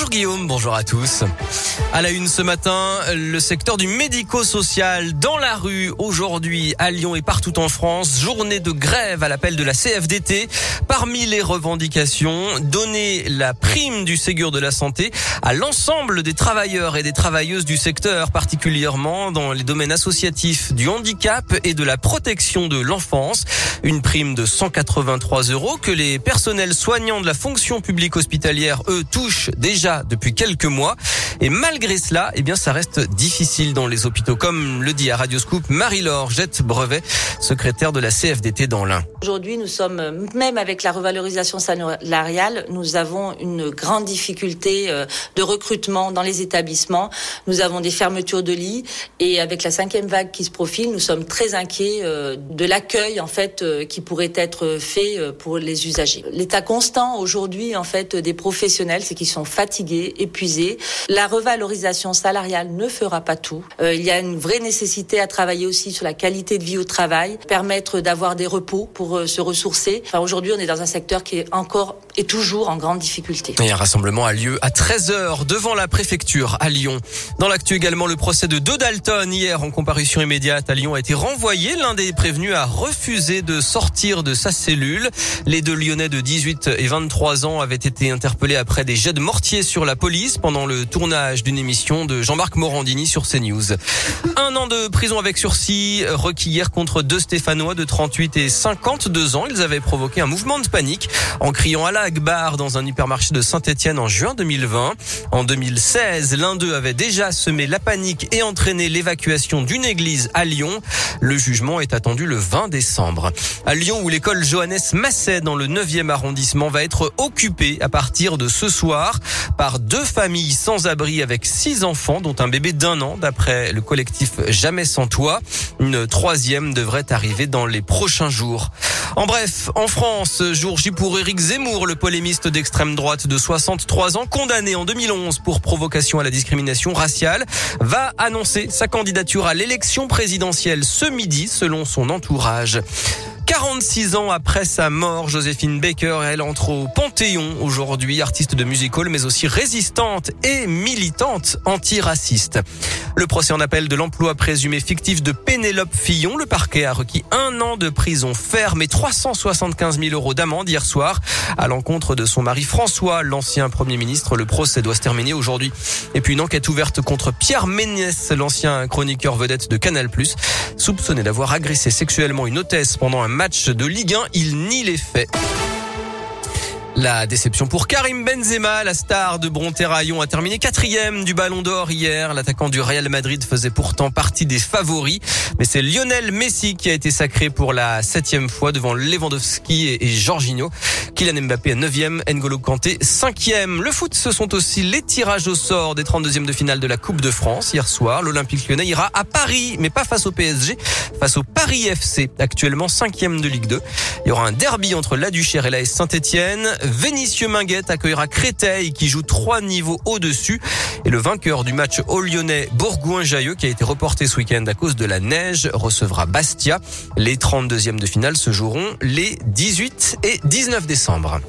Bonjour Guillaume, bonjour à tous. À la une ce matin, le secteur du médico-social dans la rue aujourd'hui à Lyon et partout en France. Journée de grève à l'appel de la CFDT. Parmi les revendications, donner la prime du Ségur de la santé à l'ensemble des travailleurs et des travailleuses du secteur, particulièrement dans les domaines associatifs du handicap et de la protection de l'enfance. Une prime de 183 euros que les personnels soignants de la fonction publique hospitalière, eux, touchent déjà depuis quelques mois. Et malgré cela, eh bien, ça reste difficile dans les hôpitaux, comme le dit à Radioscoop Marie-Laure Jette Brevet, secrétaire de la CFDT dans l'Ain. Aujourd'hui, nous sommes, même avec la revalorisation salariale, nous avons une grande difficulté euh, de recrutement dans les établissements. Nous avons des fermetures de lits et avec la cinquième vague qui se profile, nous sommes très inquiets euh, de l'accueil, en fait, euh, qui pourrait être fait pour les usagers. L'état constant aujourd'hui, en fait, des professionnels, c'est qu'ils sont fatigués, épuisés. La revalorisation salariale ne fera pas tout. Euh, il y a une vraie nécessité à travailler aussi sur la qualité de vie au travail, permettre d'avoir des repos pour euh, se ressourcer. Enfin, aujourd'hui, on est dans un secteur qui est encore et toujours en grande difficulté. Et un rassemblement a lieu à 13h devant la préfecture à Lyon. Dans l'actu également, le procès de deux Dalton hier en comparution immédiate à Lyon a été renvoyé. L'un des prévenus a refusé de sortir de sa cellule. Les deux Lyonnais de 18 et 23 ans avaient été interpellés après des jets de mortier sur la police pendant le tournage d'une émission de Jean-Marc Morandini sur CNews. Un an de prison avec sursis requis hier contre deux Stéphanois de 38 et 52 ans. Ils avaient provoqué un mouvement de panique en criant à la Dans un hypermarché de Saint-Etienne en juin 2020. En 2016, l'un d'eux avait déjà semé la panique et entraîné l'évacuation d'une église à Lyon. Le jugement est attendu le 20 décembre. À Lyon, où l'école Johannes Masset dans le 9e arrondissement va être occupée à partir de ce soir par deux familles sans abri avec six enfants, dont un bébé d'un an, d'après le collectif Jamais sans toit. Une troisième devrait arriver dans les prochains jours. En bref, en France, jour J pour Éric Zemmour, le polémiste d'extrême droite de 63 ans, condamné en 2011 pour provocation à la discrimination raciale, va annoncer sa candidature à l'élection présidentielle ce midi, selon son entourage. 46 ans après sa mort, Joséphine Baker, elle entre au Panthéon aujourd'hui, artiste de musical mais aussi résistante et militante antiraciste. Le procès en appel de l'emploi présumé fictif de Pénélope Fillon, le parquet a requis un an de prison ferme et 375 000 euros d'amende hier soir à l'encontre de son mari François, l'ancien premier ministre. Le procès doit se terminer aujourd'hui. Et puis une enquête ouverte contre Pierre Ménès, l'ancien chroniqueur vedette de Canal+, soupçonné d'avoir agressé sexuellement une hôtesse pendant un match de Ligue 1. Il nie les faits. La déception pour Karim Benzema, la star de Bronterraillon, a terminé quatrième du Ballon d'Or hier. L'attaquant du Real Madrid faisait pourtant partie des favoris, mais c'est Lionel Messi qui a été sacré pour la septième fois devant Lewandowski et Jorginho. Kylian Mbappé à 9e, N'Golo Kanté 5e. Le foot, ce sont aussi les tirages au sort des 32e de finale de la Coupe de France. Hier soir, l'Olympique lyonnais ira à Paris, mais pas face au PSG, face au Paris FC, actuellement 5e de Ligue 2. Il y aura un derby entre la Duchère et la Saint-Etienne. Vénitieux Minguette accueillera Créteil qui joue trois niveaux au-dessus. Et le vainqueur du match au Lyonnais Bourgoin-Jailleux qui a été reporté ce week-end à cause de la neige recevra Bastia. Les 32e de finale se joueront les 18 et 19 décembre.